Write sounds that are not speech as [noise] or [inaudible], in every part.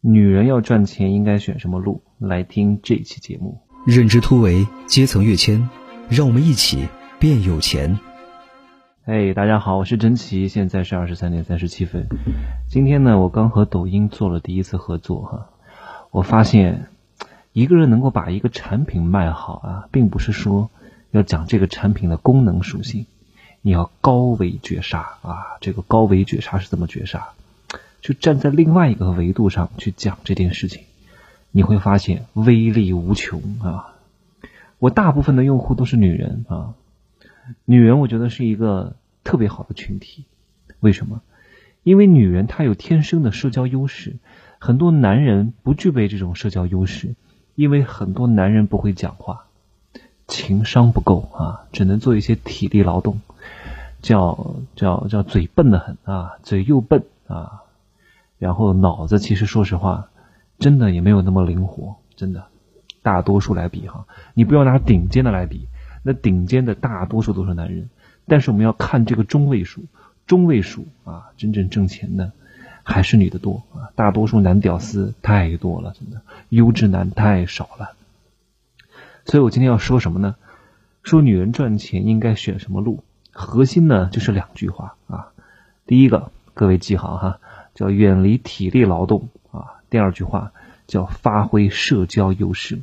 女人要赚钱应该选什么路？来听这期节目。认知突围，阶层跃迁，让我们一起变有钱。哎，大家好，我是真奇，现在是二十三点三十七分。今天呢，我刚和抖音做了第一次合作哈。我发现，一个人能够把一个产品卖好啊，并不是说要讲这个产品的功能属性，你要高维绝杀啊。这个高维绝杀是怎么绝杀？就站在另外一个维度上去讲这件事情，你会发现威力无穷啊！我大部分的用户都是女人啊，女人我觉得是一个特别好的群体。为什么？因为女人她有天生的社交优势，很多男人不具备这种社交优势，因为很多男人不会讲话，情商不够啊，只能做一些体力劳动，叫叫叫嘴笨的很啊，嘴又笨啊。然后脑子其实说实话，真的也没有那么灵活，真的。大多数来比哈，你不要拿顶尖的来比，那顶尖的大多数都是男人。但是我们要看这个中位数，中位数啊，真正挣钱的还是女的多啊。大多数男屌丝太多了，真的优质男太少了。所以我今天要说什么呢？说女人赚钱应该选什么路？核心呢就是两句话啊。第一个，各位记好哈。叫远离体力劳动啊。第二句话叫发挥社交优势。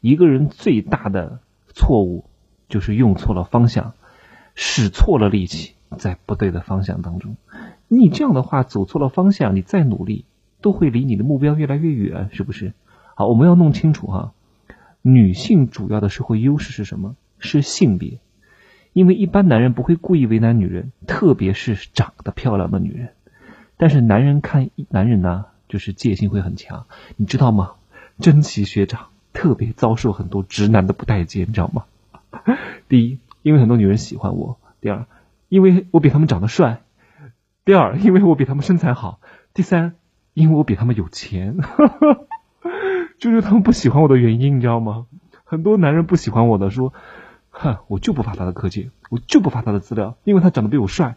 一个人最大的错误就是用错了方向，使错了力气，在不对的方向当中。你这样的话走错了方向，你再努力都会离你的目标越来越远，是不是？好，我们要弄清楚哈。女性主要的社会优势是什么？是性别。因为一般男人不会故意为难女人，特别是长得漂亮的女人。但是男人看男人呢，就是戒心会很强，你知道吗？真奇学长特别遭受很多直男的不待见，你知道吗？[laughs] 第一，因为很多女人喜欢我；第二，因为我比他们长得帅；第二，因为我比他们身材好；第三，因为我比他们有钱。[laughs] 就是他们不喜欢我的原因，你知道吗？很多男人不喜欢我的，说：“哼，我就不发他的课件，我就不发他的资料，因为他长得比我帅。”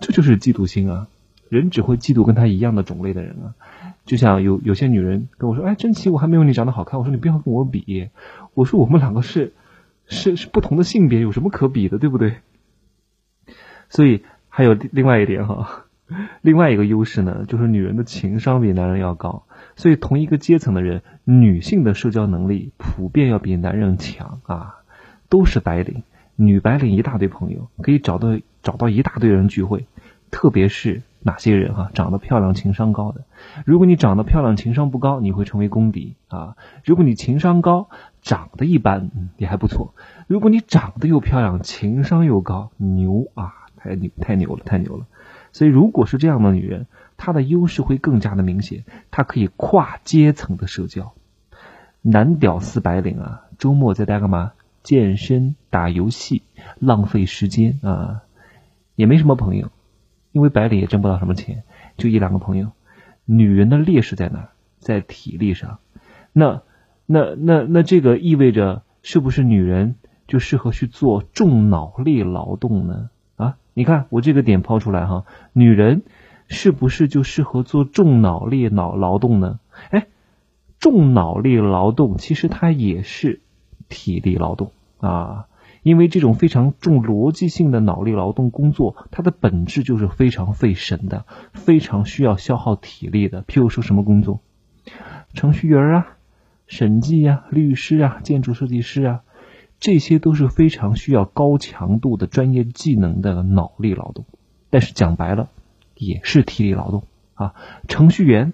这就是嫉妒心啊！人只会嫉妒跟他一样的种类的人啊。就像有有些女人跟我说：“哎，真奇，我还没有你长得好看。”我说：“你不要跟我比。”我说：“我们两个是是是不同的性别，有什么可比的，对不对？”所以还有另外一点哈，另外一个优势呢，就是女人的情商比男人要高。所以同一个阶层的人，女性的社交能力普遍要比男人强啊。都是白领，女白领一大堆朋友，可以找到。找到一大堆人聚会，特别是哪些人哈，长得漂亮、情商高的。如果你长得漂亮、情商不高，你会成为公敌啊。如果你情商高，长得一般也还不错。如果你长得又漂亮、情商又高，牛啊，太牛太牛了，太牛了。所以，如果是这样的女人，她的优势会更加的明显，她可以跨阶层的社交。男屌丝白领啊，周末在家干嘛？健身、打游戏，浪费时间啊。也没什么朋友，因为白领也挣不到什么钱，就一两个朋友。女人的劣势在哪？在体力上。那、那、那、那这个意味着是不是女人就适合去做重脑力劳动呢？啊，你看我这个点抛出来哈，女人是不是就适合做重脑力脑劳动呢？哎，重脑力劳动其实它也是体力劳动啊。因为这种非常重逻辑性的脑力劳动工作，它的本质就是非常费神的，非常需要消耗体力的。譬如说什么工作，程序员啊、审计啊、律师啊、建筑设计师啊，这些都是非常需要高强度的专业技能的脑力劳动。但是讲白了，也是体力劳动啊。程序员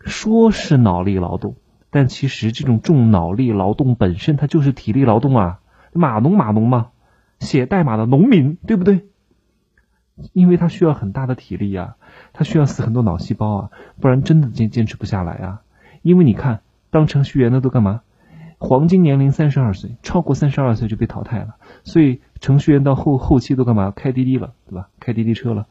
说是脑力劳动，但其实这种重脑力劳动本身，它就是体力劳动啊。码农码农嘛，写代码的农民，对不对？因为他需要很大的体力啊，他需要死很多脑细胞啊，不然真的坚坚持不下来啊。因为你看，当程序员的都干嘛？黄金年龄三十二岁，超过三十二岁就被淘汰了。所以程序员到后后期都干嘛？开滴滴了，对吧？开滴滴车了，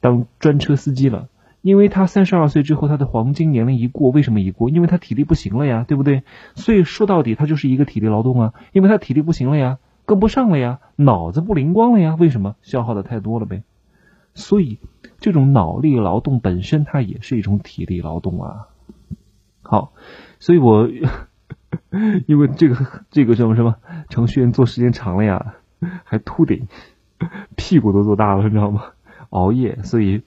当专车司机了。因为他三十二岁之后，他的黄金年龄一过，为什么一过？因为他体力不行了呀，对不对？所以说到底，他就是一个体力劳动啊，因为他体力不行了呀，跟不上了呀，脑子不灵光了呀，为什么？消耗的太多了呗。所以这种脑力劳动本身它也是一种体力劳动啊。好，所以我 [laughs] 因为这个这个什么什么程序员做时间长了呀，还秃顶，屁股都做大了，你知道吗？熬夜，所以。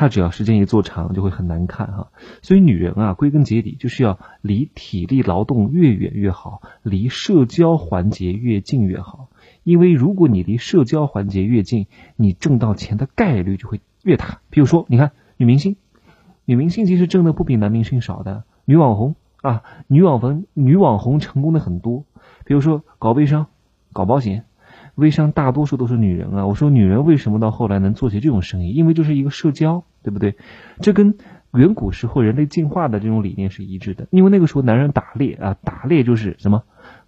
他只要时间一做长，就会很难看哈。所以女人啊，归根结底就是要离体力劳动越远越好，离社交环节越近越好。因为如果你离社交环节越近，你挣到钱的概率就会越大。比如说，你看女明星，女明星其实挣的不比男明星少的。女网红啊，女网红女网红成功的很多。比如说搞微商、搞保险。微商大多数都是女人啊！我说女人为什么到后来能做起这种生意？因为就是一个社交，对不对？这跟远古时候人类进化的这种理念是一致的。因为那个时候男人打猎啊，打猎就是什么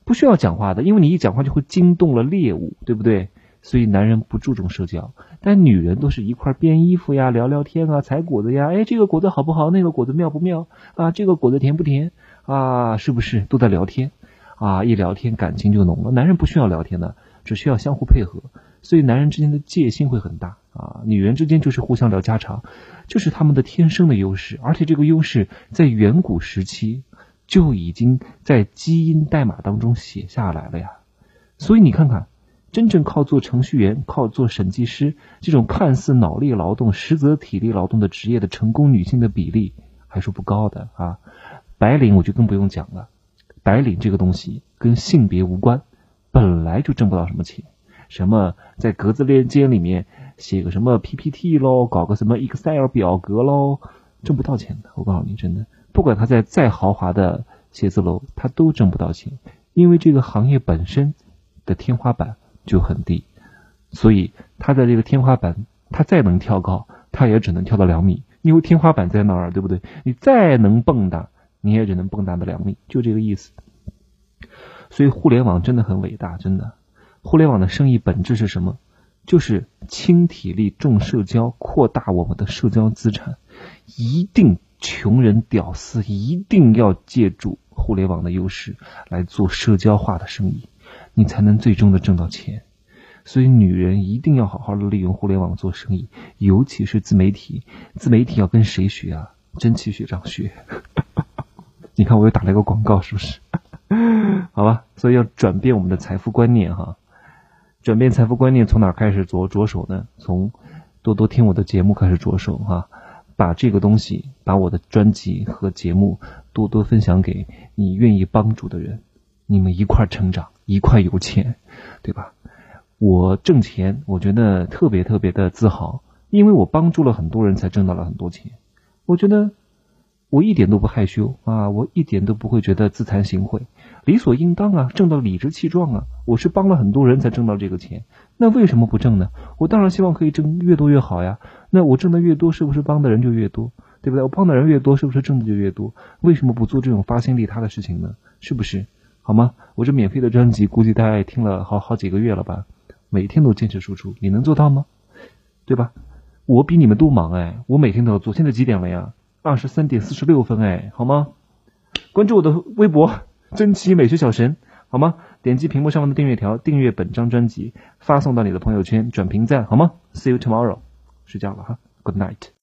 不需要讲话的，因为你一讲话就会惊动了猎物，对不对？所以男人不注重社交，但女人都是一块编衣服呀、聊聊天啊、采果子呀。哎，这个果子好不好？那个果子妙不妙？啊，这个果子甜不甜？啊，是不是都在聊天？啊，一聊天感情就浓了。男人不需要聊天的。只需要相互配合，所以男人之间的戒心会很大啊，女人之间就是互相聊家常，这是他们的天生的优势，而且这个优势在远古时期就已经在基因代码当中写下来了呀。所以你看看，真正靠做程序员、靠做审计师这种看似脑力劳动、实则体力劳动的职业的成功女性的比例还是不高的啊。白领我就更不用讲了，白领这个东西跟性别无关。本来就挣不到什么钱，什么在格子链接里面写个什么 PPT 喽，搞个什么 Excel 表格喽，挣不到钱的。我告诉你，真的，不管他在再豪华的写字楼，他都挣不到钱，因为这个行业本身的天花板就很低，所以他在这个天花板，他再能跳高，他也只能跳到两米，因为天花板在那儿，对不对？你再能蹦跶，你也只能蹦跶到两米，就这个意思。所以互联网真的很伟大，真的。互联网的生意本质是什么？就是轻体力重社交，扩大我们的社交资产。一定穷人屌丝一定要借助互联网的优势来做社交化的生意，你才能最终的挣到钱。所以女人一定要好好的利用互联网做生意，尤其是自媒体。自媒体要跟谁学啊？真奇学长学。[laughs] 你看我又打了一个广告，是不是？[laughs] 好吧，所以要转变我们的财富观念哈。转变财富观念从哪开始着着手呢？从多多听我的节目开始着手哈。把这个东西，把我的专辑和节目多多分享给你愿意帮助的人，你们一块成长，一块有钱，对吧？我挣钱，我觉得特别特别的自豪，因为我帮助了很多人才挣到了很多钱，我觉得。我一点都不害羞啊！我一点都不会觉得自惭形秽，理所应当啊！挣到理直气壮啊！我是帮了很多人才挣到这个钱，那为什么不挣呢？我当然希望可以挣越多越好呀！那我挣的越多，是不是帮的人就越多？对不对？我帮的人越多，是不是挣的就越多？为什么不做这种发心利他的事情呢？是不是？好吗？我这免费的专辑，估计大家也听了好好几个月了吧？每天都坚持输出，你能做到吗？对吧？我比你们都忙哎！我每天都要做，现在几点了呀？二十三点四十六分，哎，好吗？关注我的微博“ [laughs] 珍奇美学小神”，好吗？点击屏幕上方的订阅条，订阅本张专辑，发送到你的朋友圈，转评赞，好吗？See you tomorrow，睡觉了哈，Good night。